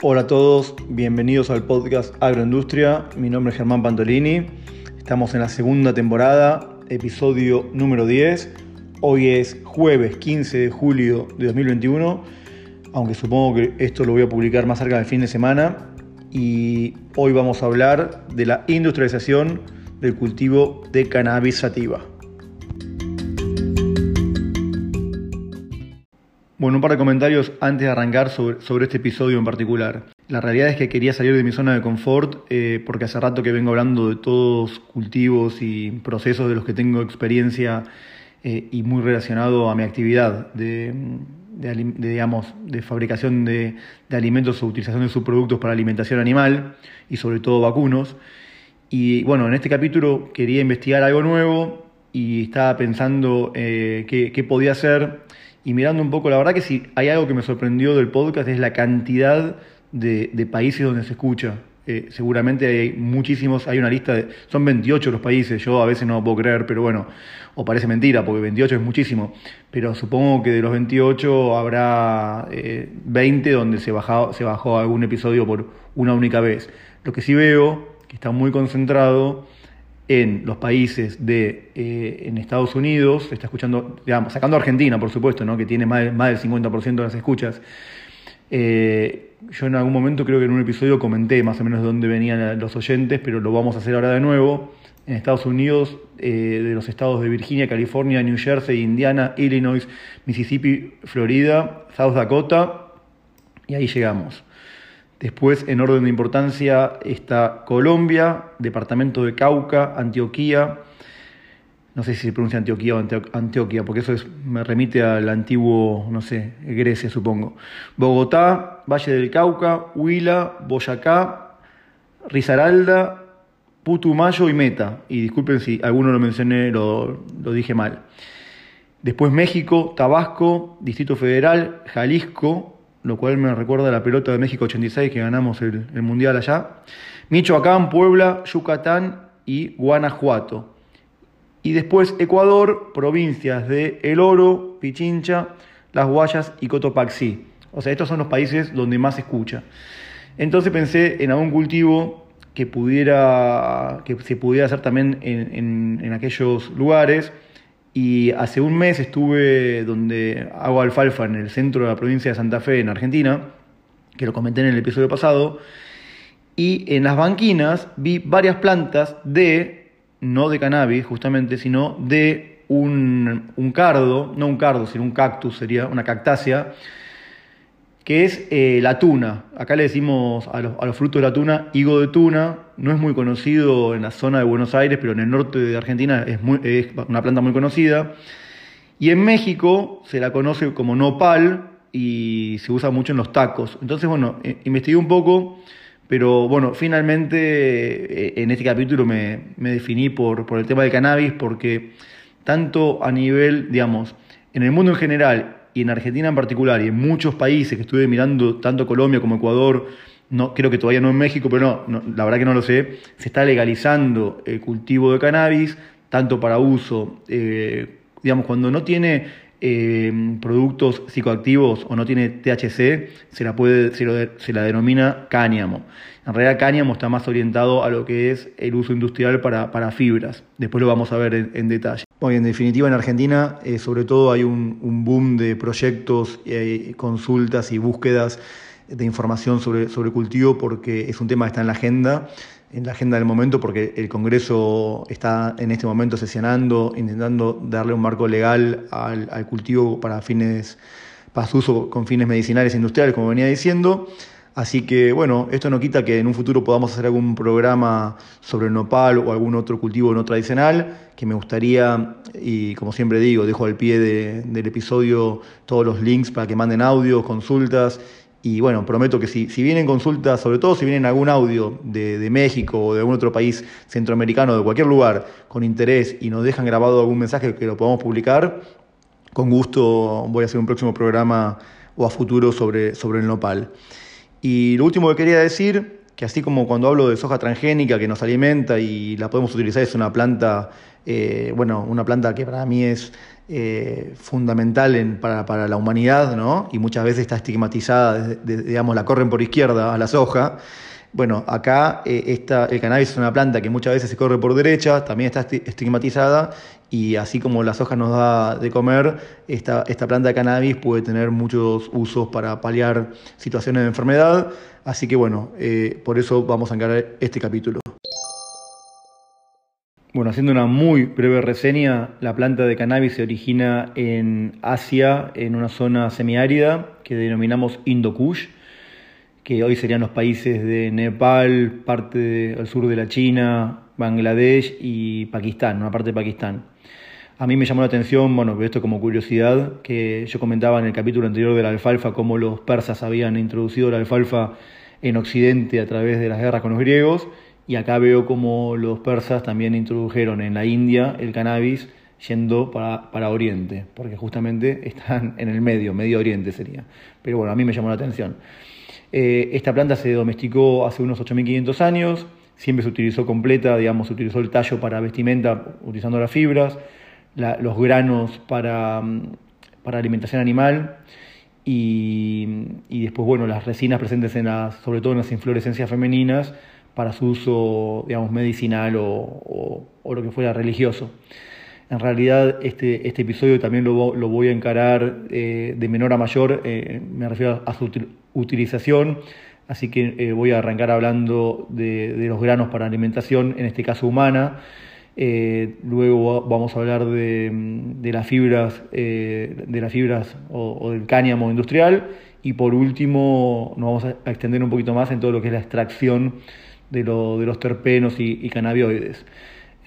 Hola a todos, bienvenidos al podcast Agroindustria. Mi nombre es Germán Pantolini. Estamos en la segunda temporada, episodio número 10. Hoy es jueves 15 de julio de 2021, aunque supongo que esto lo voy a publicar más cerca del fin de semana. Y hoy vamos a hablar de la industrialización del cultivo de cannabis sativa. Bueno, un par de comentarios antes de arrancar sobre, este episodio en particular. La realidad es que quería salir de mi zona de confort eh, porque hace rato que vengo hablando de todos cultivos y procesos de los que tengo experiencia eh, y muy relacionado a mi actividad de, digamos, de fabricación de, de, alimentos o utilización de subproductos para alimentación animal y sobre todo vacunos. Y bueno, en este capítulo quería investigar algo nuevo y estaba pensando eh, qué, qué podía hacer y mirando un poco, la verdad que si hay algo que me sorprendió del podcast es la cantidad de, países donde se escucha. Eh, seguramente hay muchísimos, hay una lista de, son 28 los países, yo a veces no lo puedo creer, pero bueno, o parece mentira, porque 28 es muchísimo, pero supongo que de los 28 habrá 20 eh, donde se, bajó, se bajó algún episodio por una única vez. Lo que sí veo, que está muy concentrado, en los países de eh, en Estados Unidos, está escuchando, digamos, sacando Argentina, por supuesto, ¿no? que tiene más, más del 50% de las escuchas. Eh, yo en algún momento creo que en un episodio comenté más o menos de dónde venían los oyentes, pero lo vamos a hacer ahora de nuevo. En Estados Unidos, eh, de los estados de Virginia, California, New Jersey, Indiana, Illinois, Mississippi, Florida, South Dakota, y ahí llegamos. Después, en orden de importancia, está Colombia, Departamento de Cauca, Antioquía. No sé si se pronuncia Antioquía o Antioquia, porque eso me remite al antiguo, no sé, Grecia, supongo. Bogotá, Valle del Cauca, Huila, Boyacá, Risaralda, Putumayo y Meta. Y disculpen si alguno lo mencioné, lo, lo dije mal. Después México, Tabasco, Distrito Federal, Jalisco, lo cual me recuerda a la pelota de México 86 que ganamos el, Mundial allá. Michoacán, Puebla, Yucatán y Guanajuato. Y después Ecuador, provincias de El Oro, Pichincha, Las Guayas y Cotopaxi. O sea, estos son los países donde más se escucha. Entonces pensé en algún cultivo que, pudiera, que se pudiera hacer también en, en aquellos lugares y hace un mes estuve donde hago alfalfa en el centro de la provincia de Santa Fe, en Argentina, que lo comenté en el episodio pasado, y en las banquinas vi varias plantas de, no de cannabis justamente, sino de un, un cardo, no un cardo, sino un cactus, sería una cactácea, que es eh, la tuna. Acá le decimos a los, frutos de la tuna higo de tuna. No es muy conocido en la zona de Buenos Aires, pero en el norte de Argentina es, una planta muy conocida. Y en México se la conoce como nopal y se usa mucho en los tacos. Entonces, bueno, eh, investigué un poco, pero bueno, finalmente eh, en este capítulo me, definí por, por el tema del cannabis, porque tanto a nivel, digamos, en el mundo en general y en Argentina en particular, y en muchos países que estuve mirando, tanto Colombia como Ecuador, no, creo que todavía no en México, pero no, la verdad que no lo sé, se está legalizando el cultivo de cannabis, tanto para uso, eh, digamos, cuando no tiene eh, productos psicoactivos o no tiene THC, se la, puede, se, la denomina cáñamo. En realidad cáñamo está más orientado a lo que es el uso industrial para, para fibras. Después lo vamos a ver en, detalle. Bueno, en definitiva en Argentina eh, sobre todo hay un, boom de proyectos, eh, consultas y búsquedas de información sobre, sobre cultivo porque es un tema que está en la agenda en la agenda del momento porque el Congreso está en este momento sesionando, intentando darle un marco legal al, cultivo para fines, para su uso con fines medicinales e industriales, como venía diciendo. Así que bueno, esto no quita que en un futuro podamos hacer algún programa sobre el nopal o algún otro cultivo no tradicional, que me gustaría, y como siempre digo, dejo al pie del episodio todos los links para que manden audios, consultas y bueno, prometo que si, si vienen consultas, sobre todo si vienen algún audio de, México o de algún otro país centroamericano, de cualquier lugar, con interés y nos dejan grabado algún mensaje que lo podamos publicar, con gusto voy a hacer un próximo programa o a futuro sobre, sobre el nopal. Y lo último que quería decir que así como cuando hablo de soja transgénica que nos alimenta y la podemos utilizar, es una planta, eh, bueno, una planta que para mí es eh, fundamental para, la humanidad, ¿no? Y muchas veces está estigmatizada, digamos, la corren por izquierda a la soja. Bueno, acá eh, el cannabis es una planta que muchas veces se corre por derecha, también está estigmatizada y así como la soja nos da de comer, esta, esta planta de cannabis puede tener muchos usos para paliar situaciones de enfermedad. Así que bueno, eh, por eso vamos a encarar este capítulo. Bueno, haciendo una muy breve reseña, la planta de cannabis se origina en Asia, en una zona semiárida que denominamos Indo-Kush que hoy serían los países de Nepal, parte del sur de la China, Bangladesh y Pakistán, una parte de Pakistán. A mí me llamó la atención, bueno, esto como curiosidad, que yo comentaba en el capítulo anterior de la alfalfa cómo los persas habían introducido la alfalfa en Occidente a través de las guerras con los griegos, y acá veo cómo los persas también introdujeron en la India el cannabis yendo para, para Oriente, porque justamente están en el medio, Medio Oriente sería. Pero bueno, a mí me llamó la atención. Eh, esta planta se domesticó hace unos 8.500 años, siempre se utilizó completa, digamos, se utilizó el tallo para vestimenta utilizando las fibras, los granos para, mm, para alimentación animal y, después, bueno, las resinas presentes en las, sobre todo en las inflorescencias femeninas para su uso, digamos, medicinal o, lo que fuera religioso. En realidad, este, este episodio también lo, voy a encarar eh, de menor a mayor, eh, me refiero a su utilización, así que eh, voy a arrancar hablando de, los granos para alimentación, en este caso humana. Luego vamos a hablar de, las fibras, de las fibras o, del cáñamo industrial. Y por último, nos vamos a extender un poquito más en todo lo que es la extracción de, los terpenos y,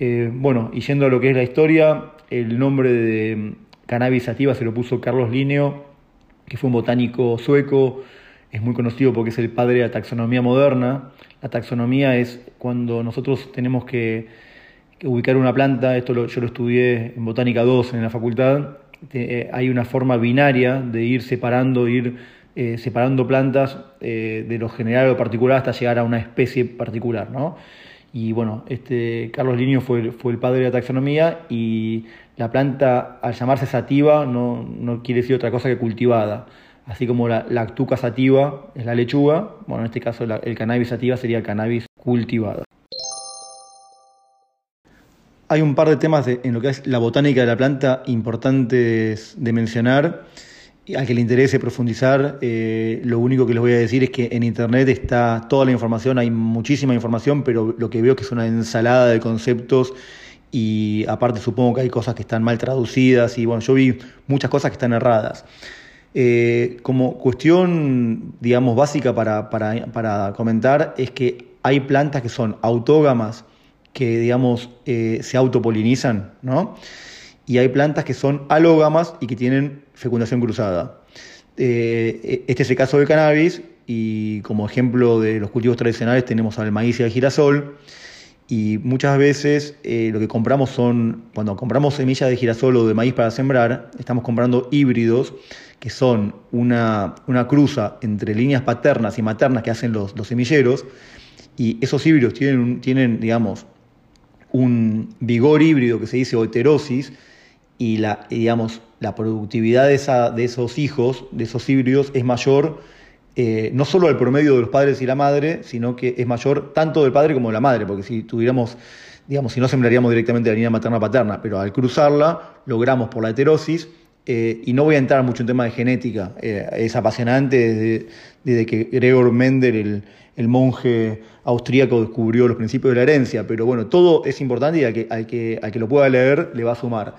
cannabinoides. bueno, y yendo a lo que es la historia, el nombre de cannabis sativa se lo puso Carlos Linneo, que fue un botánico sueco es muy conocido porque es el padre de la taxonomía moderna. La taxonomía es cuando nosotros tenemos que, ubicar una planta, esto yo lo estudié en Botánica 2 en la facultad, eh, hay una forma binaria de ir separando, ir eh, separando plantas eh, de lo general o particular hasta llegar a una especie particular. ¿no? Y bueno, este, Carlos Linio fue, fue el padre de la taxonomía y la planta al llamarse sativa no, no quiere decir otra cosa que cultivada así como la lactuca sativa es la lechuga, bueno, en este caso el cannabis sativa sería el cannabis cultivado. Hay un par de temas en lo que es la botánica de la planta importantes de mencionar. Al que le interese profundizar, eh, lo único que les voy a decir es que en internet está toda la información, hay muchísima información, pero lo que veo que es una ensalada de conceptos y aparte supongo que hay cosas que están mal traducidas y bueno, yo vi muchas cosas que están erradas. Eh, como cuestión, digamos, básica para, comentar es que hay plantas que son autógamas que, digamos, eh, se autopolinizan, ¿no? Y hay plantas que son alógamas y que tienen fecundación cruzada. Eh, este es el caso del cannabis y como ejemplo de los cultivos tradicionales tenemos al maíz y al girasol. Y muchas veces lo que compramos son, cuando compramos semillas de girasol o de maíz para sembrar, estamos comprando híbridos que son una, cruza entre líneas paternas y maternas que hacen los, semilleros, y esos híbridos tienen, tienen, digamos, un vigor híbrido que se dice heterosis, y la, digamos, la productividad de, esa, de esos hijos, de esos híbridos, es mayor eh, no solo al promedio de los padres y la madre, sino que es mayor tanto del padre como de la madre, porque si tuviéramos, digamos, si no sembraríamos directamente la línea materna-paterna, pero al cruzarla logramos por la heterosis eh, y no voy a entrar mucho en tema de genética, eh, es apasionante desde, que Gregor Mendel, el, monje austríaco, descubrió los principios de la herencia, pero bueno, todo es importante y al que, al que, al que lo pueda leer le va a sumar.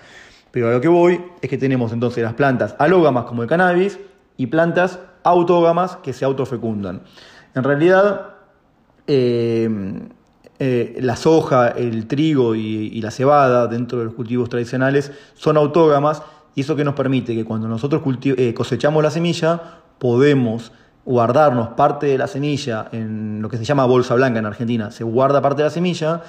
Pero a lo que voy es que tenemos entonces las plantas alógamas como el cannabis y plantas autógamas que se autofecundan. En realidad, eh, la soja, el trigo y, la cebada dentro de los cultivos tradicionales son autógamas y eso que nos permite que cuando nosotros eh, cosechamos la semilla podemos guardarnos parte de la semilla en lo que se llama bolsa blanca en Argentina. Se guarda parte de la semilla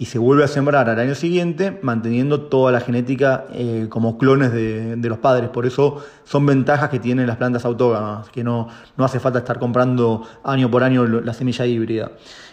y se vuelve a sembrar al año siguiente, manteniendo toda la genética eh, como clones de, los padres. Por eso son ventajas que tienen las plantas autógamas, que no, no hace falta estar comprando año por año la semilla híbrida.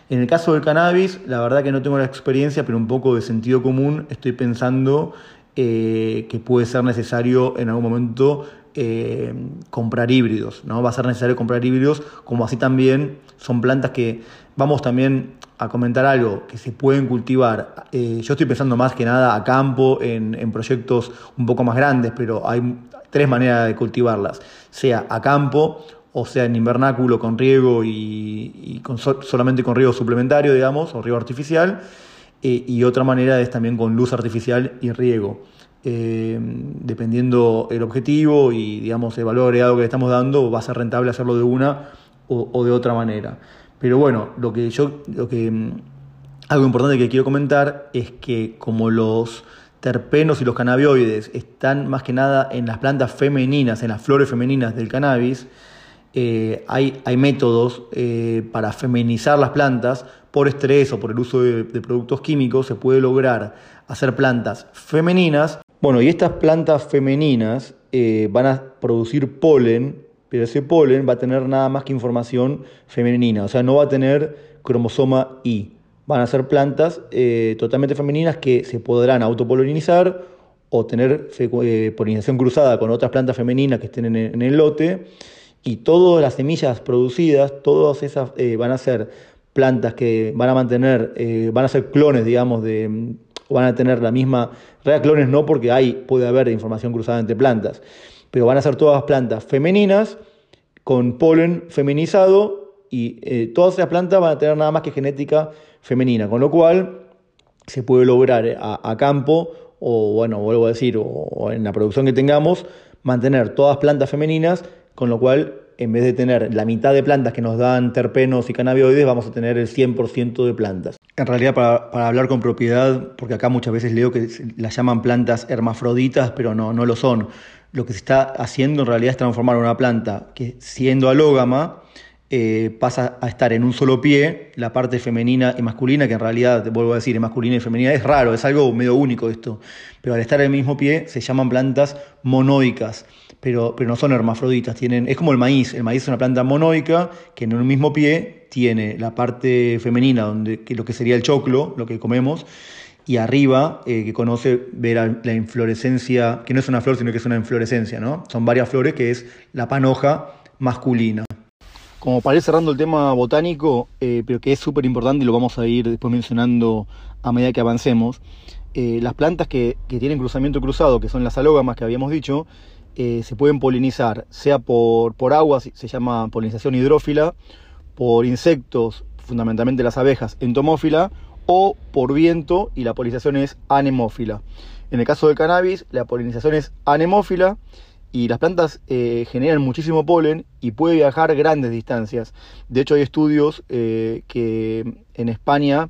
En el caso del cannabis, la verdad que no tengo la experiencia, pero un poco de sentido común, estoy pensando eh, que puede ser necesario en algún momento eh, comprar híbridos, ¿no? Va a ser necesario comprar híbridos, como así también son plantas que vamos también a comentar algo que se pueden cultivar. Eh, yo estoy pensando más que nada a campo, en, proyectos un poco más grandes, pero hay tres maneras de cultivarlas, sea a campo o sea en invernáculo con riego y, con solamente con riego suplementario, digamos, o riego artificial, eh, y otra manera es también con luz artificial y riego. Eh, dependiendo el objetivo y digamos el valor agregado que le estamos dando, va a ser rentable hacerlo de una o de otra manera. Pero bueno, lo que yo, lo que, mm, algo importante que quiero comentar es que como los terpenos y los cannabinoides están más que nada en las plantas femeninas, en las flores femeninas del cannabis, eh, hay, hay, métodos eh, para feminizar las plantas por estrés o por el uso de, productos químicos, se puede lograr hacer plantas femeninas. Bueno, y estas plantas femeninas eh, van a producir polen pero ese polen va a tener nada más que información femenina, o sea, no va a tener cromosoma Y. Van a ser plantas eh, totalmente femeninas que se podrán autopolinizar o tener eh, polinización cruzada con otras plantas femeninas que estén en el, lote. Y todas las semillas producidas, todas esas eh, van a ser plantas que van a mantener, van a ser clones, digamos, de, van a tener la misma, real clones no porque hay, puede haber información cruzada entre plantas pero van a ser todas plantas femeninas con polen feminizado y eh, todas esas plantas van a tener nada más que genética femenina, con lo cual se puede lograr a, campo o bueno, vuelvo a decir, o, en la producción que tengamos, mantener todas plantas femeninas, con lo cual en vez de tener la mitad de plantas que nos dan terpenos y cannabinoides, vamos a tener el 100% de plantas. En realidad, para, para, hablar con propiedad, porque acá muchas veces leo que las llaman plantas hermafroditas, pero no, no lo son lo que se está haciendo en realidad es transformar una planta que siendo alógama eh, pasa a estar en un solo pie, la parte femenina y masculina, que en realidad, vuelvo a decir, masculina y femenina, es raro, es algo medio único esto, pero al estar en el mismo pie se llaman plantas monoicas, pero, pero no son hermafroditas, tienen, es como el maíz, el maíz es una planta monoica que en un mismo pie tiene la parte femenina, donde, lo que sería el choclo, lo que comemos, y arriba, eh, que conoce ver la inflorescencia, que no es una flor, sino que es una inflorescencia, ¿no? Son varias flores, que es la panoja masculina. Como para ir cerrando el tema botánico, eh, pero que es súper importante y lo vamos a ir después mencionando a medida que avancemos, eh, las plantas que, tienen cruzamiento cruzado, que son las alógamas que habíamos dicho, se pueden polinizar, sea por, por agua, se llama polinización hidrófila, por insectos, fundamentalmente las abejas, entomófila, o por viento y la polinización es anemófila. En el caso del cannabis, la polinización es anemófila y las plantas eh, generan muchísimo polen y puede viajar grandes distancias. De hecho, hay estudios eh, que en España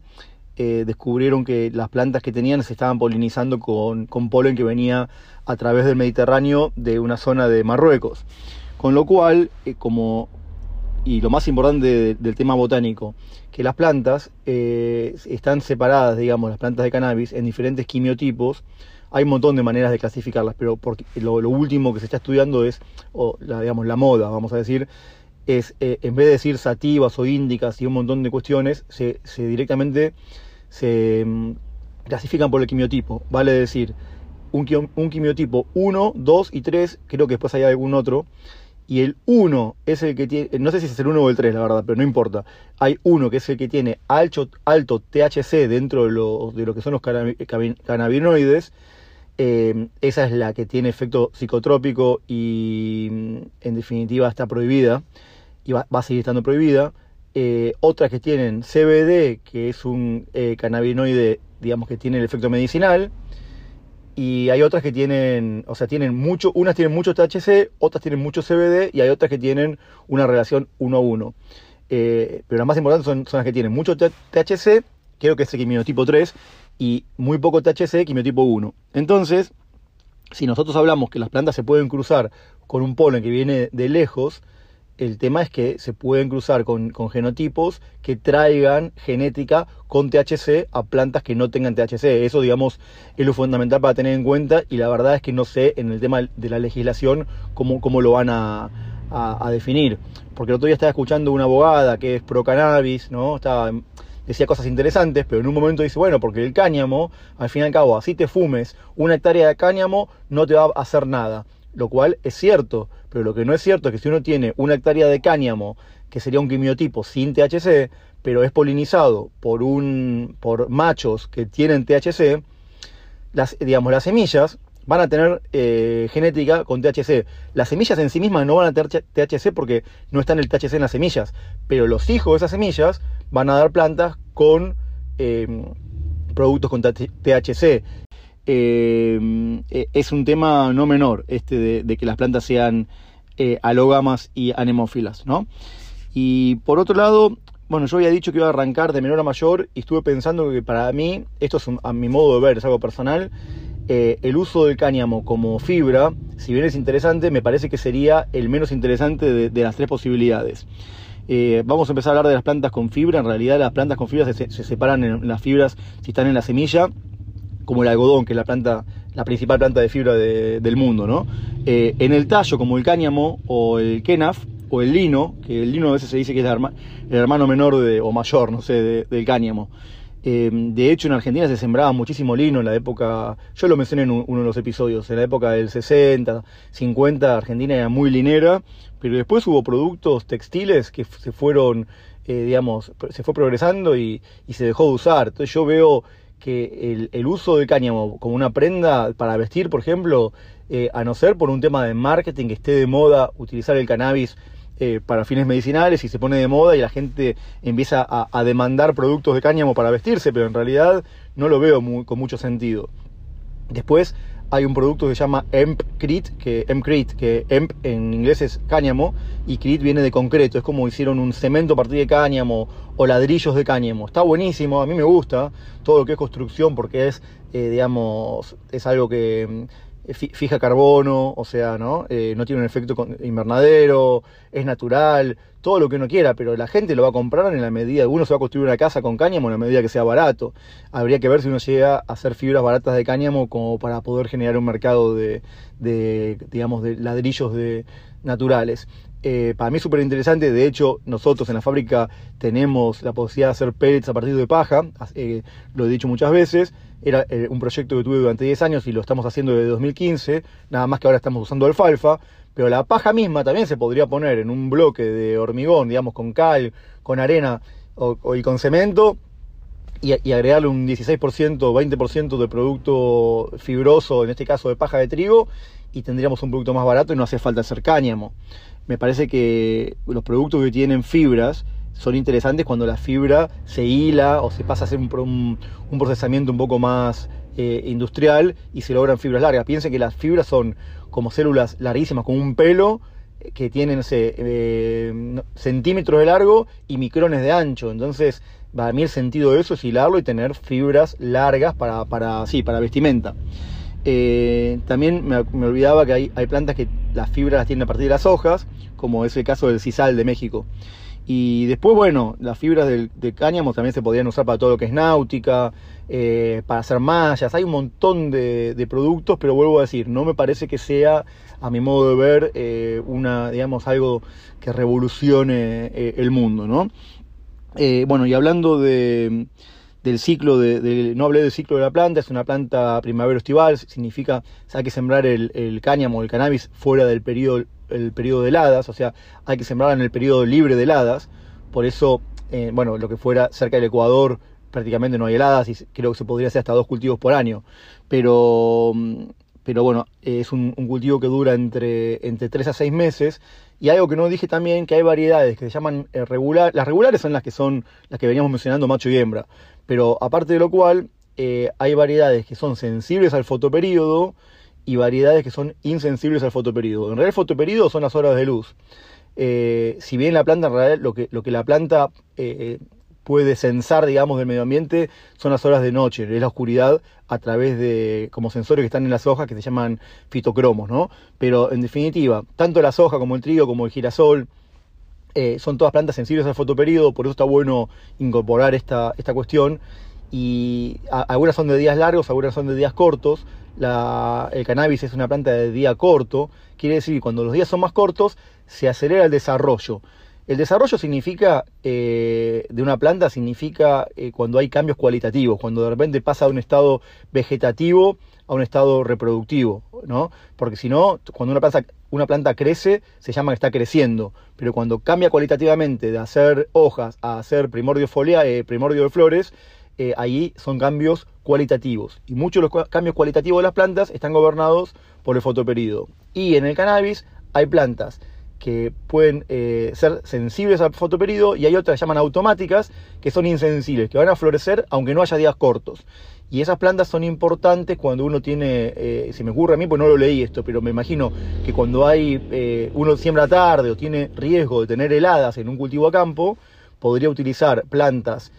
eh, descubrieron que las plantas que tenían se estaban polinizando con, con, polen que venía a través del Mediterráneo de una zona de Marruecos. Con lo cual, como y lo más importante del tema botánico, que las plantas eh, están separadas, digamos, las plantas de cannabis en diferentes quimiotipos. Hay un montón de maneras de clasificarlas, pero porque lo, último que se está estudiando es, o la, digamos, la moda, vamos a decir, es eh, en vez de decir sativas o índicas y un montón de cuestiones, se, directamente se mm, clasifican por el quimiotipo. Vale decir, un, un quimiotipo 1, 2 y 3, creo que después hay algún otro, y el 1 es el que tiene, no sé si es el 1 o el 3, la verdad, pero no importa. Hay uno que es el que tiene alto, alto THC dentro de lo, de lo que son los cannabinoides. Eh, esa es la que tiene efecto psicotrópico y en definitiva está prohibida y va, a seguir estando prohibida. Eh, otras que tienen CBD, que es un eh, cannabinoide, digamos que tiene el efecto medicinal y hay otras que tienen, o sea, tienen mucho, unas tienen mucho THC, otras tienen mucho CBD y hay otras que tienen una relación uno a uno. Eh, pero las más importantes son, las que tienen mucho THC, creo que es el quimiotipo 3, y muy poco THC, quimiotipo 1. Entonces, si nosotros hablamos que las plantas se pueden cruzar con un polen que viene de lejos, El tema es que se pueden cruzar con, genotipos que traigan genética con THC a plantas que no tengan THC. Eso, digamos, es lo fundamental para tener en cuenta y la verdad es que no sé en el tema de la legislación cómo, lo van a, definir. Porque el otro día estaba escuchando una abogada que es pro cannabis, ¿no? Decía cosas interesantes, pero en un momento dice, bueno, porque el cáñamo, al fin y al cabo, así te fumes una hectárea de cáñamo, no te va a hacer nada lo cual es cierto, pero lo que no es cierto es que si uno tiene una hectárea de cáñamo, que sería un quimiotipo sin THC, pero es polinizado por, un, por machos que tienen THC, las, digamos, las semillas van a tener eh, genética con THC. Las semillas en sí mismas no van a tener THC porque no está en el THC en las semillas, pero los hijos de esas semillas van a dar plantas con eh, productos con THC. Eh, eh, es un tema no menor este de, que las plantas sean eh, alógamas y anemófilas, ¿no? Y por otro lado, bueno, yo había dicho que iba a arrancar de menor a mayor y estuve pensando que para mí, esto es a mi modo de ver, es algo personal, el uso del cáñamo como fibra, si bien es interesante, me parece que sería el menos interesante de, las tres posibilidades. vamos a empezar a hablar de las plantas con fibra. En realidad, las plantas con fibra se, se separan en las fibras si están en la semilla como el algodón, que es la planta, la principal planta de fibra del mundo, ¿no? Eh, en el tallo, como el cáñamo o el kenaf, o el lino, que el lino a veces se dice que es el, hermano menor de, o mayor, no sé, del cáñamo. Eh, de hecho, en Argentina se sembraba muchísimo lino en la época, yo lo mencioné en uno de los episodios, en la época del 60, 50, Argentina era muy linera, pero después hubo productos textiles que se fueron, eh, digamos, se fue progresando y, y se dejó de usar. Entonces yo veo que el, uso del cáñamo como una prenda para vestir, por ejemplo, eh, a no ser por un tema de marketing que esté de moda utilizar el cannabis eh, para fines medicinales y se pone de moda y la gente empieza a, demandar productos de cáñamo para vestirse, pero en realidad no lo veo con mucho sentido. Después hay un producto que se llama Hempcrete, que Hempcrete, que Hemp en inglés es cáñamo y Crete viene de concreto, es como hicieron un cemento a partir de cáñamo o ladrillos de cáñamo. Está buenísimo, a mí me gusta todo lo que es construcción porque es, eh, digamos, es algo que fija carbono, o sea, ¿no? Eh, no tiene un efecto invernadero, es natural, todo lo que uno quiera, pero la gente lo va a comprar en la medida, uno se va a construir una casa con cáñamo en la medida que sea barato. Habría que ver si uno llega a hacer fibras baratas de cáñamo como para poder generar un mercado de, de digamos, de ladrillos de, naturales. Eh, para mí es súper interesante, de hecho nosotros en la fábrica tenemos la posibilidad de hacer pellets a partir de paja, lo he dicho muchas veces, era eh, un proyecto que tuve durante 10 años y lo estamos haciendo desde 2015, nada más que ahora estamos usando alfalfa, pero la paja misma también se podría poner en un bloque de hormigón, digamos, con cal, con arena o, y con cemento, y, agregarle un 16% o 20% de producto fibroso, en este caso de paja de trigo, y tendríamos un producto más barato y no hace falta hacer cáñamo. Me parece que los productos que tienen fibras, son interesantes cuando la fibra se hila o se pasa a hacer un, procesamiento un poco más eh, industrial y se logran fibras largas. Piensen que las fibras son como células larguísimas, como un pelo, eh, que tienen eh, centímetros de largo y micrones de ancho. Entonces, para mí el sentido de eso es hilarlo y tener fibras largas para, para, sí, para vestimenta. También me, olvidaba que hay, plantas que las fibras las tienen a partir de las hojas, como es el caso del sisal de México. Y después, bueno, las fibras del, de cáñamo también se podrían usar para todo lo que es náutica, eh, para hacer mallas. Hay un montón de, productos, pero vuelvo a decir, no me parece que sea, a mi modo de ver, eh, una, digamos, algo que revolucione eh, el mundo, ¿no? bueno, y hablando de, del ciclo, de, no hablé del ciclo de la planta, es una planta primavero-estival, significa hay que sembrar el, el cáñamo, el cannabis, fuera del periodo el de heladas, o sea, hay que sembrarla en el periodo libre de heladas, por eso, eh, bueno, lo que fuera cerca del Ecuador prácticamente no hay heladas y creo que se podría hacer hasta dos cultivos por año, pero, mm, pero bueno, es un, cultivo que dura entre, entre 3 a 6 meses. Y algo que no dije también, que hay variedades que se llaman eh, regular, las regulares son las que son las que veníamos mencionando macho y hembra, pero aparte de lo cual, eh, hay variedades que son sensibles al fotoperíodo, y variedades que son insensibles al fotoperíodo. En realidad el fotoperíodo son las horas de luz. Eh, si bien la planta, en realidad lo que, lo que la planta eh, puede censar, digamos, del medio ambiente son las horas de noche, es la oscuridad a través de como sensores que están en las hojas que se llaman fitocromos, ¿no? Pero en definitiva, tanto la soja como el trigo, como el girasol, Eh, son todas plantas sensibles al fotoperiodo, por eso está bueno incorporar esta, esta cuestión. Y algunas son de días largos, algunas son de días cortos. el cannabis es una planta de día corto, quiere decir que cuando los días son más cortos se acelera el desarrollo. El desarrollo significa, eh, de una planta, significa eh, cuando hay cambios cualitativos, cuando de repente pasa de un estado vegetativo a un estado reproductivo, ¿no? Porque si no, cuando una planta, una planta crece, se llama que está creciendo, pero cuando cambia cualitativamente de hacer hojas a hacer primordio, folia, eh, primordio de flores, ahí son cambios cualitativos. Y muchos de los cambios cualitativos de las plantas están gobernados por el fotoperíodo. Y en el cannabis hay plantas que pueden eh, ser sensibles al fotoperíodo y hay otras que llaman automáticas que son insensibles, que van a florecer aunque no haya días cortos. Y esas plantas son importantes cuando uno tiene, eh, si me ocurre a mí, pues no lo leí esto, pero me imagino que cuando hay eh, uno siembra tarde o tiene riesgo de tener heladas en un cultivo a campo, podría utilizar plantas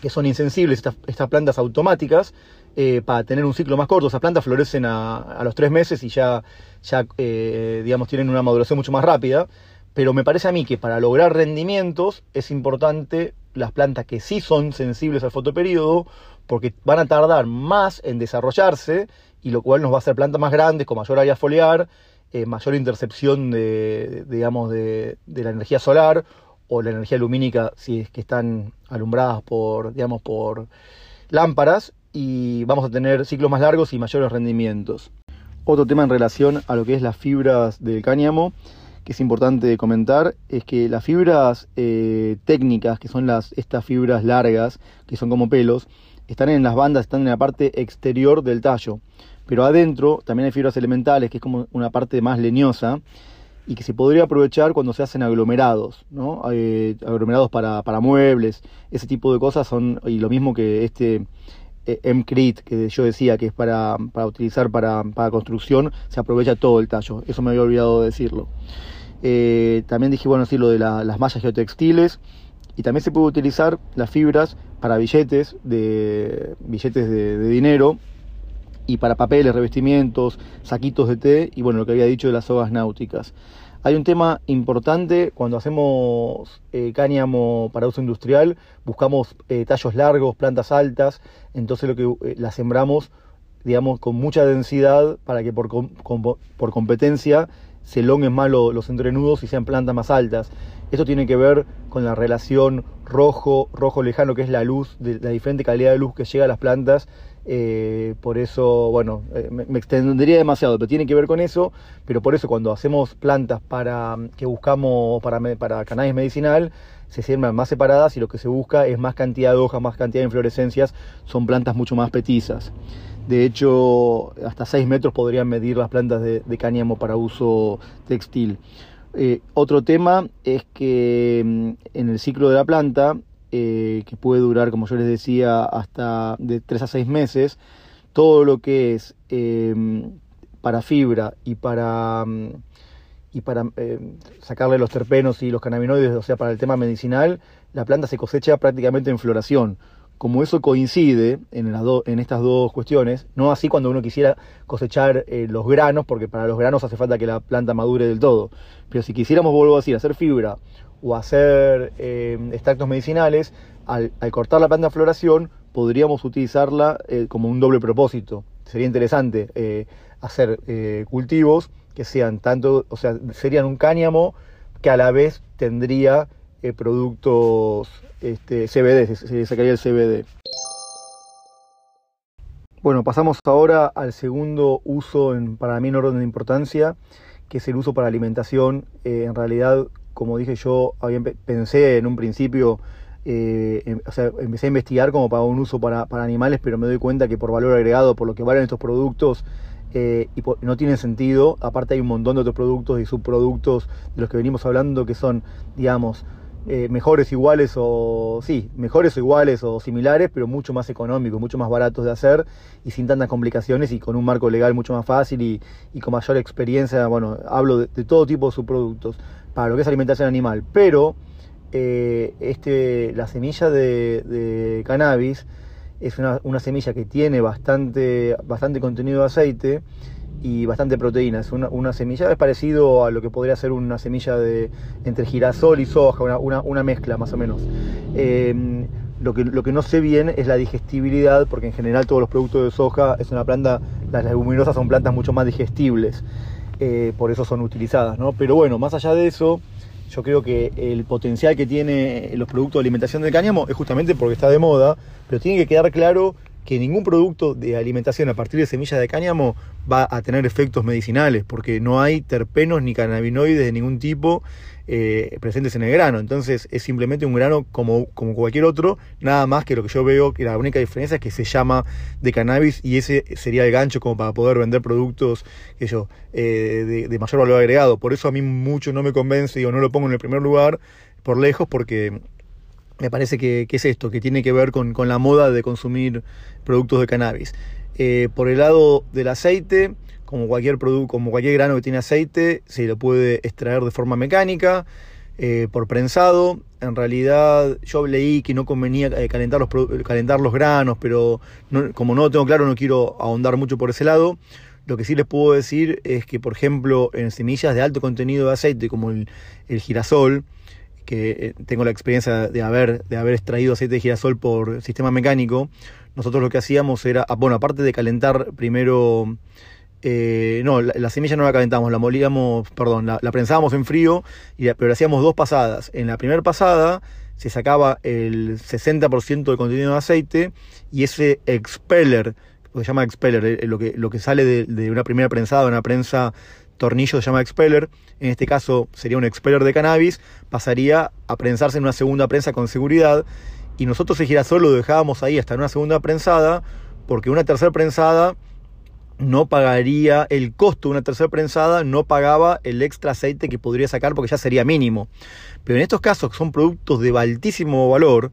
que son insensibles, estas, plantas automáticas, eh, para tener un ciclo más corto. Esas plantas florecen a, los tres meses y ya, ya eh, digamos, tienen una maduración mucho más rápida. Pero me parece a mí que para lograr rendimientos es importante las plantas que sí son sensibles al fotoperíodo porque van a tardar más en desarrollarse y lo cual nos va a hacer plantas más grandes, con mayor área foliar, eh, mayor intercepción de, digamos, de, de, la energía solar o la energía lumínica si es que están alumbradas por, digamos, por lámparas y vamos a tener ciclos más largos y mayores rendimientos. Otro tema en relación a lo que es las fibras del cáñamo, que es importante comentar, es que las fibras eh, técnicas, que son las, estas fibras largas, que son como pelos, están en las bandas, están en la parte exterior del tallo. Pero adentro también hay fibras elementales, que es como una parte más leñosa, y que se podría aprovechar cuando se hacen aglomerados, ¿no? Eh, aglomerados para, para, muebles, ese tipo de cosas son, y lo mismo que este MCRIT, que yo decía que es para, utilizar para, construcción, se aprovecha todo el tallo. Eso me había olvidado de decirlo. Eh, también dije, bueno, sí, lo de las mallas geotextiles. Y también se puede utilizar las fibras para billetes de, billetes de dinero y para papeles, revestimientos, saquitos de té y bueno, lo que había dicho de las sogas náuticas. Hay un tema importante cuando hacemos eh, cáñamo para uso industrial, buscamos eh, tallos largos, plantas altas, entonces lo que eh, las sembramos, digamos, con mucha densidad para que por, por competencia se elonguen más los entrenudos y sean plantas más altas. Esto tiene que ver con la relación rojo, rojo lejano, que es la luz, de la diferente calidad de luz que llega a las plantas eh, por eso, bueno, eh, me, extendería demasiado, pero tiene que ver con eso. Pero por eso, cuando hacemos plantas para que buscamos para, para cannabis medicinal, se siembran más separadas y lo que se busca es más cantidad de hojas, más cantidad de inflorescencias. Son plantas mucho más petizas. De hecho, hasta 6 metros podrían medir las plantas de, cáñamo para uso textil. Eh, otro tema es que mm, en el ciclo de la planta eh, que puede durar, como yo les decía, hasta de 3 a 6 meses, todo lo que es em, para fibra y para, mm, y para em, sacarle los terpenos y los cannabinoides, o sea, para el tema medicinal, la planta se cosecha prácticamente en floración. Como eso coincide en, en estas dos cuestiones, no así cuando uno quisiera cosechar eh, los granos, porque para los granos hace falta que la planta madure del todo. Pero si quisiéramos, vuelvo a decir, hacer fibra o hacer eh, extractos medicinales, al, cortar la planta de floración podríamos utilizarla eh, como un doble propósito. Sería interesante eh, hacer cultivos que sean tanto, o sea, serían un cáñamo que a la vez tendría productos este, CBD, se sacaría el CBD. Bueno, pasamos ahora al segundo uso en, para mí en orden de importancia, que es el uso para alimentación. en realidad como dije yo, pensé en un principio, eh, em, o sea, empecé a investigar como para un uso para, animales, pero me doy cuenta que por valor agregado, por lo que valen estos productos, eh, y no tiene sentido. Aparte hay un montón de otros productos y subproductos de los que venimos hablando que son, digamos, eh, mejores, iguales o sí, mejores o iguales o similares, pero mucho más económicos, mucho más baratos de hacer y sin tantas complicaciones y con un marco legal mucho más fácil y, con mayor experiencia. Bueno, hablo de, todo tipo de subproductos para lo que es alimentación animal, pero eh, este, la semilla de, cannabis es una, semilla que tiene bastante, bastante contenido de aceite y bastante proteína. Es una, semilla, es parecido a lo que podría ser una semilla de entre girasol y soja, una, mezcla más o menos. Eh, lo que, lo que no sé bien es la digestibilidad, porque en general todos los productos de soja es una planta, las leguminosas son plantas mucho más digestibles, eh, por eso son utilizadas, ¿no? Pero bueno, más allá de eso, yo creo que el potencial que tiene los productos de alimentación del cáñamo es justamente porque está de moda, pero tiene que quedar claro que ningún producto de alimentación a partir de semillas de cáñamo va a tener efectos medicinales, porque no hay terpenos ni cannabinoides de ningún tipo eh, presentes en el grano. Entonces es simplemente un grano como, como cualquier otro, nada más que lo que yo veo que la única diferencia es que se llama de cannabis y ese sería el gancho como para poder vender productos que yo, eh, de, mayor valor agregado. Por eso a mí mucho no me convence, o no lo pongo en el primer lugar por lejos, porque me parece que, es esto, que tiene que ver con, la moda de consumir productos de cannabis. Eh, por el lado del aceite, como cualquier como cualquier grano que tiene aceite, se lo puede extraer de forma mecánica, eh, por prensado. En realidad yo leí que no convenía eh, calentar, los, calentar los granos, pero como no lo tengo claro no quiero ahondar mucho por ese lado. Lo que sí les puedo decir es que, por ejemplo, en semillas de alto contenido de aceite, como el girasol, que eh, tengo la experiencia de haber, de haber extraído aceite de girasol por sistema mecánico, nosotros lo que hacíamos era, ah, bueno, aparte de calentar primero, eh, no, la, semilla no la calentamos, la molíamos, perdón, la, prensábamos en frío, pero hacíamos dos pasadas. En la primera pasada se sacaba el 60% del contenido de aceite y ese expeller, lo que se llama expeller, eh, lo que, lo que sale de, de una primera prensada, una prensa tornillo se llama expeller, en este caso sería un expeller de cannabis, pasaría a prensarse en una segunda prensa con seguridad y nosotros el girasol lo dejábamos ahí hasta en una segunda prensada porque una tercera prensada no pagaría el costo de una tercera prensada, no pagaba el extra aceite que podría sacar porque ya sería mínimo. Pero en estos casos, que son productos de altísimo valor,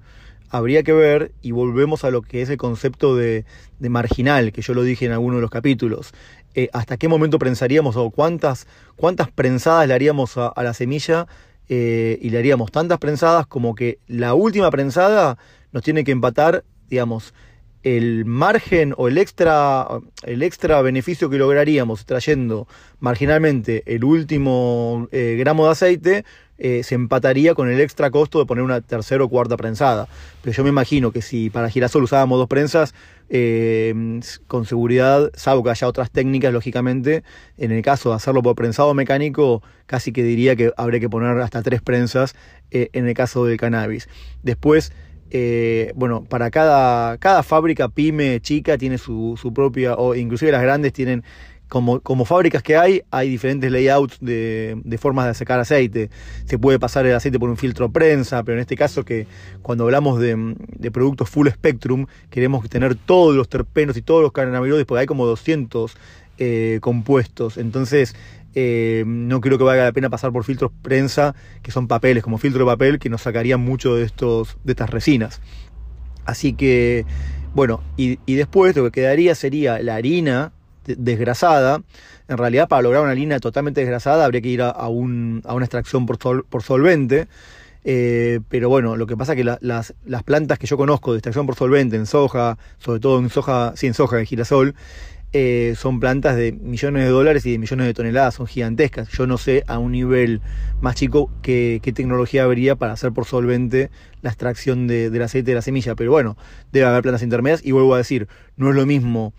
habría que ver, y volvemos a lo que es el concepto de, de marginal, que yo lo dije en alguno de los capítulos. Eh, hasta qué momento prensaríamos o cuántas, cuántas prensadas le haríamos a, la semilla eh, y le haríamos tantas prensadas como que la última prensada nos tiene que empatar, digamos, el margen o el extra, el extra beneficio que lograríamos trayendo marginalmente el último eh, gramo de aceite eh, se empataría con el extra costo de poner una tercera o cuarta prensada. Pero yo me imagino que si para girasol usábamos dos prensas, eh, con seguridad, salvo que haya otras técnicas, lógicamente, en el caso de hacerlo por prensado mecánico, casi que diría que habría que poner hasta tres prensas en el caso del cannabis. Después, eh, bueno, para cada, cada fábrica pyme chica tiene su, su, propia, o inclusive las grandes tienen, como, como fábricas que hay, hay diferentes layouts de, formas de sacar aceite. Se puede pasar el aceite por un filtro prensa, pero en este caso que cuando hablamos de, de productos full spectrum, queremos tener todos los terpenos y todos los cannabinoides, porque hay como 200 eh, compuestos. Entonces, eh, no creo que valga la pena pasar por filtros prensa, que son papeles, como filtro de papel, que nos sacarían mucho de, estos, de estas resinas. Así que, bueno, y, después lo que quedaría sería la harina desgrasada. En realidad, para lograr una harina totalmente desgrasada, habría que ir a, una extracción por, por solvente. Eh, pero bueno, lo que pasa es que las, las, plantas que yo conozco de extracción por solvente en soja, sobre todo en soja, sí, en soja, en girasol, eh, son plantas de millones de dólares y de millones de toneladas, son gigantescas. Yo no sé a un nivel más chico qué, tecnología habría para hacer por solvente la extracción de, del aceite de la semilla, pero bueno, debe haber plantas intermedias y vuelvo a decir, no es lo mismo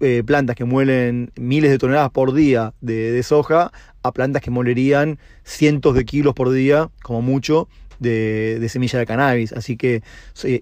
eh, plantas que muelen miles de toneladas por día de, de soja a plantas que molerían cientos de kilos por día, como mucho, de, semilla de cannabis. Así que,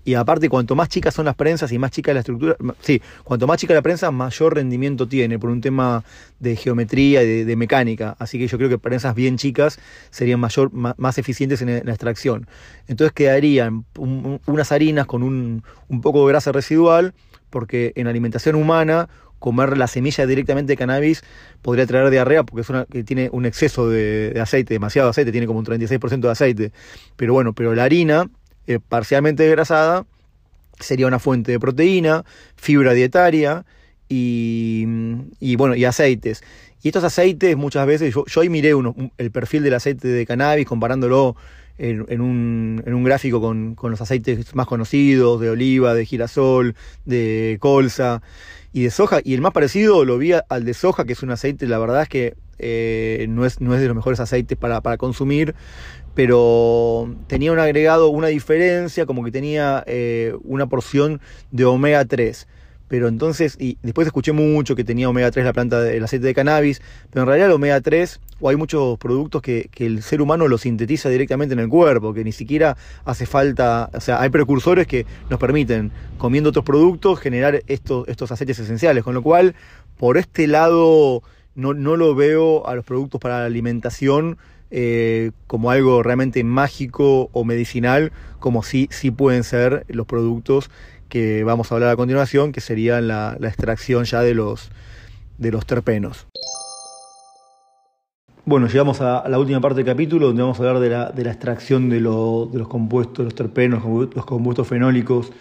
y aparte, cuanto más chicas son las prensas y más chica la estructura, sí, cuanto más chica la prensa, mayor rendimiento tiene por un tema de geometría y de, mecánica. Así que yo creo que prensas bien chicas serían mayor, más, eficientes en la extracción. Entonces quedarían unas harinas con un, un poco de grasa residual, porque en alimentación humana comer la semilla directamente de cannabis podría traer diarrea porque es una que tiene un exceso de, aceite, demasiado aceite, tiene como un 36% de aceite. Pero bueno, pero la harina, eh, parcialmente desgrasada, sería una fuente de proteína, fibra dietaria y, y bueno, y aceites. Y estos aceites muchas veces, yo, ahí miré uno, el perfil del aceite de cannabis comparándolo en, un, en un, gráfico con, con, los aceites más conocidos, de oliva, de girasol, de colza y de soja. Y el más parecido lo vi al de soja, que es un aceite, la verdad es que eh, no, es, no es de los mejores aceites para, para, consumir, pero tenía un agregado, una diferencia, como que tenía eh, una porción de omega 3 pero entonces, y después escuché mucho que tenía omega 3 la planta del aceite de cannabis, pero en realidad el omega 3, o hay muchos productos que, que, el ser humano lo sintetiza directamente en el cuerpo, que ni siquiera hace falta, o sea, hay precursores que nos permiten, comiendo otros productos, generar estos, estos aceites esenciales, con lo cual, por este lado, no, no lo veo a los productos para la alimentación eh, como algo realmente mágico o medicinal, como sí, sí pueden ser los productos que vamos a hablar a continuación, que sería la, extracción ya de los, de los terpenos. Bueno, llegamos a la última parte del capítulo donde vamos a hablar de la, de la extracción de, los compuestos, los terpenos, los compuestos fenólicos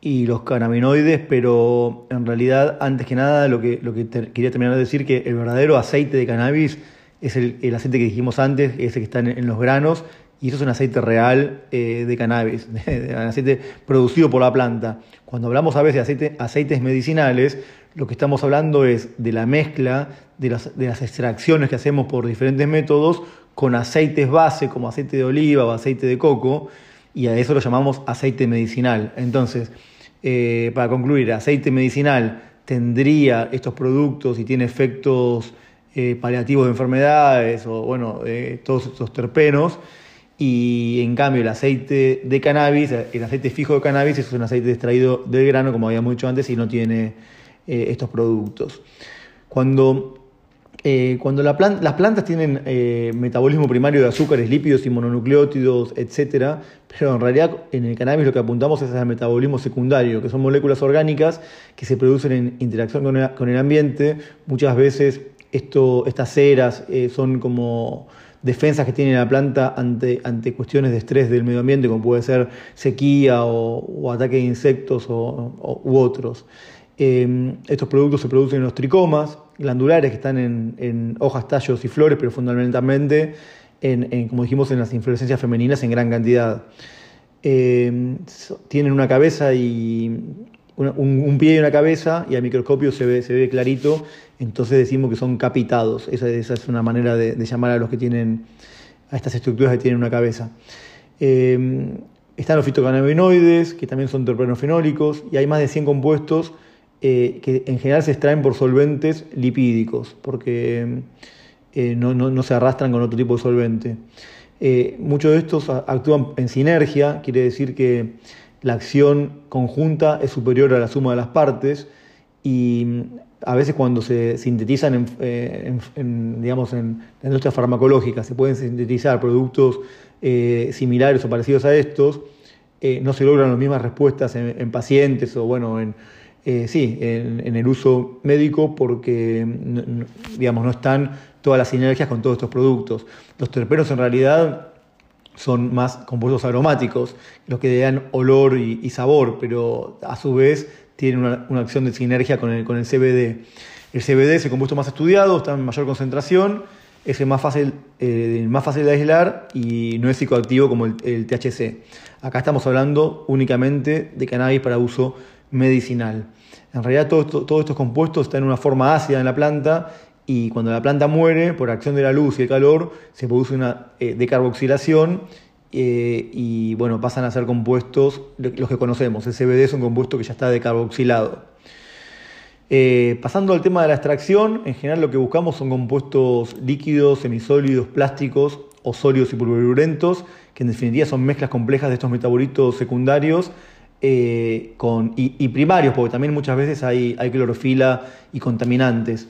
y los cannabinoides, pero en realidad, antes que nada, lo que, lo que quería terminar de decir que el verdadero aceite de cannabis es el, el aceite que dijimos antes, ese que está en, en los granos, y eso es un aceite real eh, de cannabis, de, aceite producido por la planta. Cuando hablamos a veces de aceite, aceites medicinales, lo que estamos hablando es de la mezcla de las, de las extracciones que hacemos por diferentes métodos con aceites base como aceite de oliva o aceite de coco, y a eso lo llamamos aceite medicinal. Entonces, eh, para concluir, aceite medicinal tendría estos productos y tiene efectos eh, paliativos de enfermedades o bueno, todos estos terpenos y en cambio el aceite de cannabis, el aceite fijo de cannabis es un aceite extraído del grano, como habíamos dicho antes, y no tiene eh, estos productos. Cuando, eh, cuando la las plantas tienen eh, metabolismo primario de azúcares, lípidos y mononucleótidos, etc., pero en realidad en el cannabis lo que apuntamos es al metabolismo secundario, que son moléculas orgánicas que se producen en interacción con el, con el ambiente. Muchas veces esto, estas ceras son como defensas que tiene la planta ante, ante cuestiones de estrés del medio ambiente, como puede ser sequía o, ataque de insectos o, u otros. Em, estos productos se producen en los tricomas glandulares que están en, hojas, tallos y flores, pero fundamentalmente, en, como dijimos, en las inflorescencias femeninas en gran cantidad. Em, tienen una cabeza y un, pie y una cabeza y al microscopio se ve, se ve clarito, entonces decimos que son capitados. Esa, es una manera de, llamar a los que tienen, a estas estructuras que tienen una cabeza. Em, están los fitocannabinoides, que también son terpenofenólicos, y hay más de 100 compuestos eh, que en general se extraen por solventes lipídicos, porque eh, no, no, se arrastran con otro tipo de solvente. Eh, muchos de estos actúan en sinergia, quiere decir que la acción conjunta es superior a la suma de las partes y mm, a veces cuando se sintetizan en, eh, digamos, en la industria farmacológica, se pueden sintetizar productos eh, similares o parecidos a estos, eh, no se logran las mismas respuestas en, pacientes o bueno, en, sí, en, el uso médico porque digamos, no están todas las sinergias con todos estos productos. Los terpenos en realidad son más compuestos aromáticos, los que dan olor y, sabor, pero a su vez tienen una, acción de sinergia con el, con el CBD. El CBD es el compuesto más estudiado, está en mayor concentración, es el más fácil, eh, más fácil de aislar y no es psicoactivo como el, THC. Acá estamos hablando únicamente de cannabis para uso medicinal. En realidad todos estos compuestos están en una forma ácida en la planta y cuando la planta muere por acción de la luz y el calor se produce una eh, decarboxilación eh, y bueno, pasan a ser compuestos, los que conocemos, el CBD es un compuesto que ya está decarboxilado. Eh, pasando al tema de la extracción, en general lo que buscamos son compuestos líquidos, semisólidos, plásticos o sólidos y pulverulentos, que en definitiva son mezclas complejas de estos metabolitos secundarios con, y, primarios, porque también muchas veces hay clorofila y contaminantes.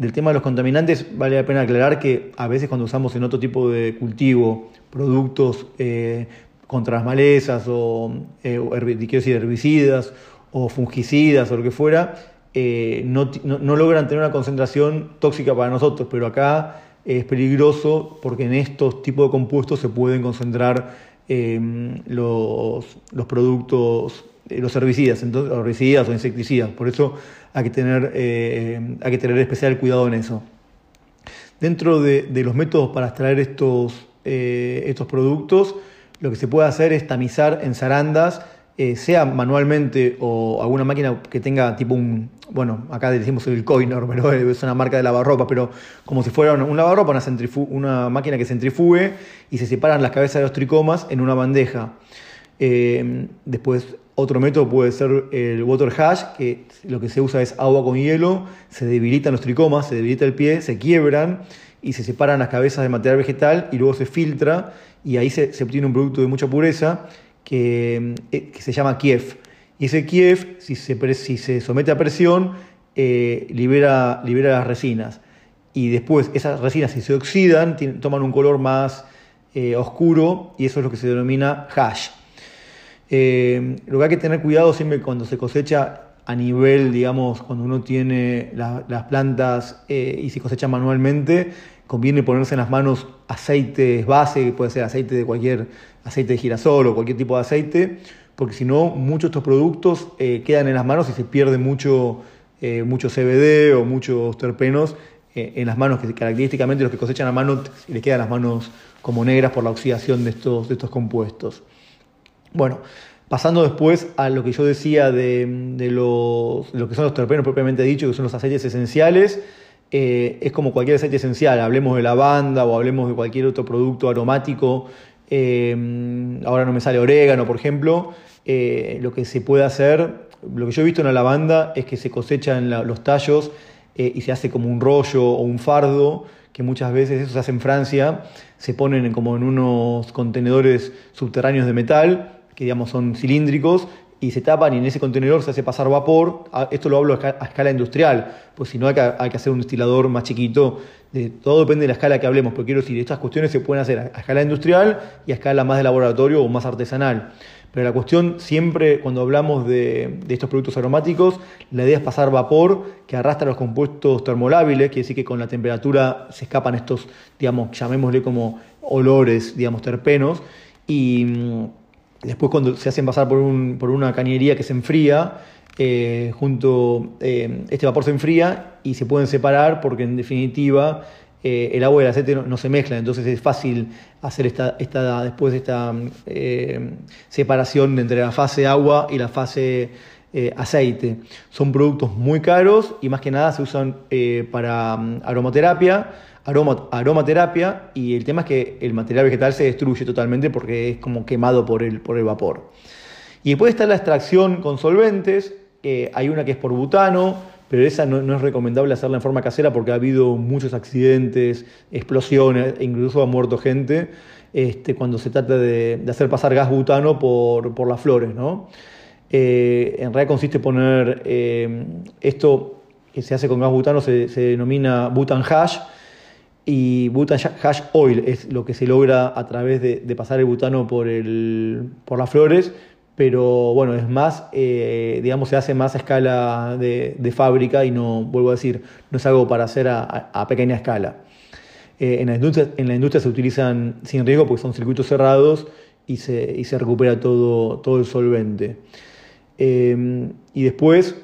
Del tema de los contaminantes, vale la pena aclarar que a veces cuando usamos en otro tipo de cultivo productos eh, contra las malezas o, eh, herbicidas o fungicidas o lo que fuera, eh, no, logran tener una concentración tóxica para nosotros, pero acá es peligroso porque en estos tipos de compuestos se pueden concentrar los, los productos eh, los herbicidas, entonces, herbicidas o insecticidas. Por eso hay que tener, eh, hay que tener especial cuidado en eso. Dentro de, los métodos para extraer estos, eh, estos productos, lo que se puede hacer es tamizar en zarandas, eh, sea manualmente o alguna máquina que tenga tipo un, bueno, acá decimos el coiner, pero es una marca de lavarropa, pero como si fuera un lavarropa, una, una máquina que centrifugue y se separan las cabezas de los tricomas en una bandeja. Eh, después otro método puede ser el water hash, que lo que se usa es agua con hielo, se debilitan los tricomas, se debilita el pie, se quiebran y se separan las cabezas de material vegetal y luego se filtra y ahí se, obtiene un producto de mucha pureza que, eh, se llama Kiev. Y ese Kiev, si se, si se somete a presión, eh, libera, libera las resinas. Y después esas resinas, si se oxidan, toman un color más eh, oscuro y eso es lo que se denomina hash. Eh, lo que hay que tener cuidado siempre cuando se cosecha a nivel, digamos, cuando uno tiene las plantas eh, y se cosecha manualmente, conviene ponerse en las manos aceites base, puede ser aceite de cualquier aceite de girasol o cualquier tipo de aceite, porque si no, muchos de estos productos eh, quedan en las manos y se pierde mucho, mucho CBD o muchos terpenos en las manos, que característicamente los que cosechan a mano les quedan las manos como negras por la oxidación de estos, de estos compuestos. Bueno, pasando después a lo que yo decía de, los, lo que son los terpenos propiamente dicho, que son los aceites esenciales, eh, es como cualquier aceite esencial, hablemos de lavanda o hablemos de cualquier otro producto aromático, eh, ahora no me sale orégano, por ejemplo, eh, lo que se puede hacer, lo que yo he visto en la lavanda es que se cosechan los tallos y se hace como un rollo o un fardo, que muchas veces eso se hace en Francia, se ponen como en unos contenedores subterráneos de metal, que digamos son cilíndricos y se tapan y en ese contenedor se hace pasar vapor. Esto lo hablo a escala industrial, pues si no hay que, hay que hacer un destilador más chiquito. De, todo depende de la escala que hablemos, pero quiero decir, estas cuestiones se pueden hacer a, escala industrial y a escala más de laboratorio o más artesanal. Pero la cuestión siempre, cuando hablamos de, de, estos productos aromáticos, la idea es pasar vapor que arrastra los compuestos termolábiles, quiere decir que con la temperatura se escapan estos, digamos, llamémosle como olores, digamos, terpenos, y mm, Después cuando se hacen pasar por, un, por una cañería que se enfría, eh, junto, eh, este vapor se enfría y se pueden separar porque en definitiva eh, el agua y el aceite no, se mezclan, entonces es fácil hacer esta, esta después esta separación entre la fase agua y la fase aceite. Son productos muy caros y más que nada se usan para mm, aromaterapia aroma, aromaterapia y el tema es que el material vegetal se destruye totalmente porque es como quemado por el, por el vapor. Y después está la extracción con solventes, hay una que es por butano, pero esa no, es recomendable hacerla en forma casera porque ha habido muchos accidentes, explosiones, e incluso ha muerto gente este, cuando se trata de, hacer pasar gas butano por, las flores. ¿no? Eh, en realidad consiste en poner eh, esto que se hace con gas butano, se, se denomina butan hash, y butan hash oil es lo que se logra a través de, pasar el butano por, el, por las flores, pero bueno, es más, eh, digamos, se hace más a escala de, fábrica y no, vuelvo a decir, no es algo para hacer a, pequeña escala. Eh, en, la industria, en la industria se utilizan sin riesgo porque son circuitos cerrados y se, y se recupera todo, todo el solvente. Eh, y después,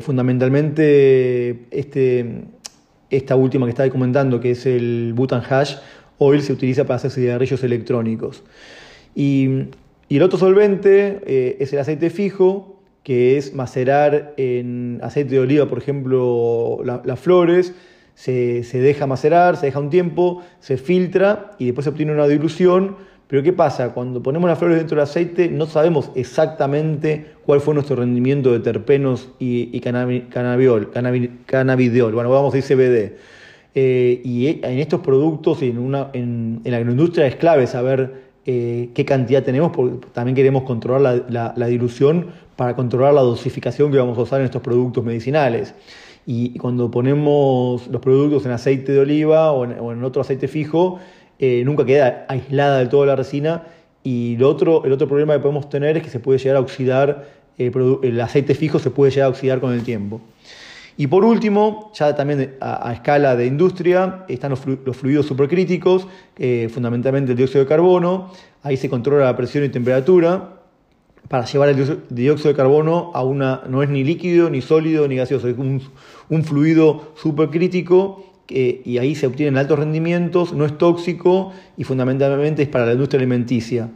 fundamentalmente, este esta última que estaba comentando, que es el Butan Hash Oil, se utiliza para hacer cigarrillos electrónicos. Y, el otro solvente eh, es el aceite fijo, que es macerar en aceite de oliva, por ejemplo, las flores, se, se, deja macerar, se deja un tiempo, se filtra y después se obtiene una dilución pero ¿qué pasa? Cuando ponemos las flores dentro del aceite no sabemos exactamente cuál fue nuestro rendimiento de terpenos y, y bueno, vamos a decir CBD. Eh, y en estos productos, en, una, en, la agroindustria es clave saber eh, qué cantidad tenemos, porque también queremos controlar la, dilución para controlar la dosificación que vamos a usar en estos productos medicinales. Y cuando ponemos los productos en aceite de oliva o en otro aceite fijo, eh, nunca queda aislada del todo la resina. Y otro, el otro problema que podemos tener es que se puede llegar a oxidar, eh, el aceite fijo se puede llegar a oxidar con el tiempo. Y por último, ya también a, escala de industria, están los, fluidos supercríticos, eh, fundamentalmente el dióxido de carbono. Ahí se controla la presión y temperatura para llevar el dióxido de carbono a una, no es ni líquido, ni sólido, ni gaseoso, es un, un fluido supercrítico y ahí se obtienen altos rendimientos, no es tóxico y fundamentalmente es para la industria alimenticia.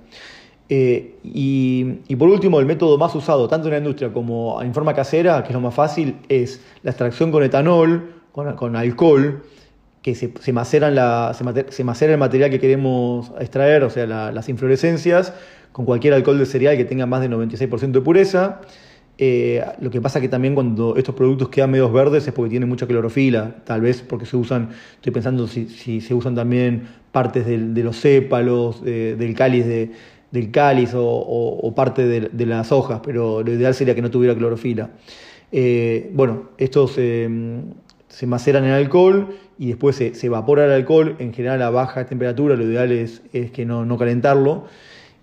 Eh, y, por último, el método más usado tanto en la industria como en forma casera, que es lo más fácil, es la extracción con etanol, con, alcohol, que se, se, la, se, macera el material que queremos extraer, o sea, las inflorescencias, con cualquier alcohol de cereal que tenga más de 96% de pureza. Eh, lo que pasa que también cuando estos productos quedan medios verdes es porque tienen mucha clorofila, tal vez porque se usan, estoy pensando si, se usan también partes de, los sépalos, del cáliz del cáliz o, parte de, las hojas, pero lo ideal sería que no tuviera clorofila. Eh, bueno, estos se maceran en alcohol y después se, evapora el alcohol, en general a baja temperatura, lo ideal es, que no, calentarlo,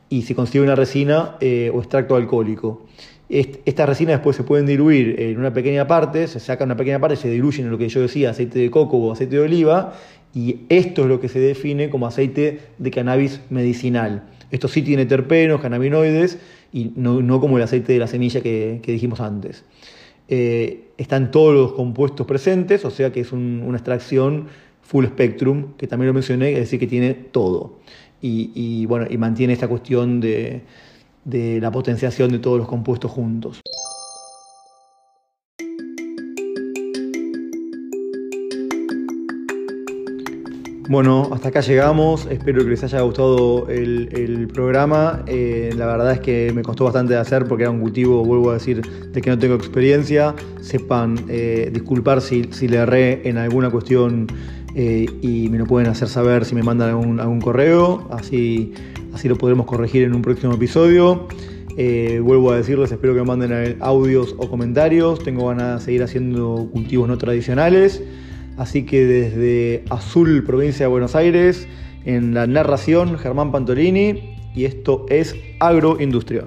y se consigue una resina eh, o extracto alcohólico. Estas resinas después se pueden diluir en una pequeña parte, se saca una pequeña parte, se diluyen en lo que yo decía, aceite de coco o aceite de oliva, y esto es lo que se define como aceite de cannabis medicinal. Esto sí tiene terpenos, cannabinoides, y no, como el aceite de la semilla que, dijimos antes. Eh, están todos los compuestos presentes, o sea que es una extracción full spectrum, que también lo mencioné, es decir, que tiene todo. y bueno, y mantiene esta cuestión de de la potenciación de todos los compuestos juntos. Bueno, hasta acá llegamos. Espero que les haya gustado el, programa. Eh, la verdad es que me costó bastante hacer porque era un cultivo, vuelvo a decir, de que no tengo experiencia. Sepan eh, disculpar si, si, le erré en alguna cuestión eh, y me lo pueden hacer saber si me mandan algún, algún correo. Así así lo podremos corregir en un próximo episodio. Eh, vuelvo a decirles, espero que manden audios o comentarios. Tengo ganas de seguir haciendo cultivos no tradicionales. Así que desde Azul, provincia de Buenos Aires, en la narración, Germán Pantolini, y esto es Agroindustria.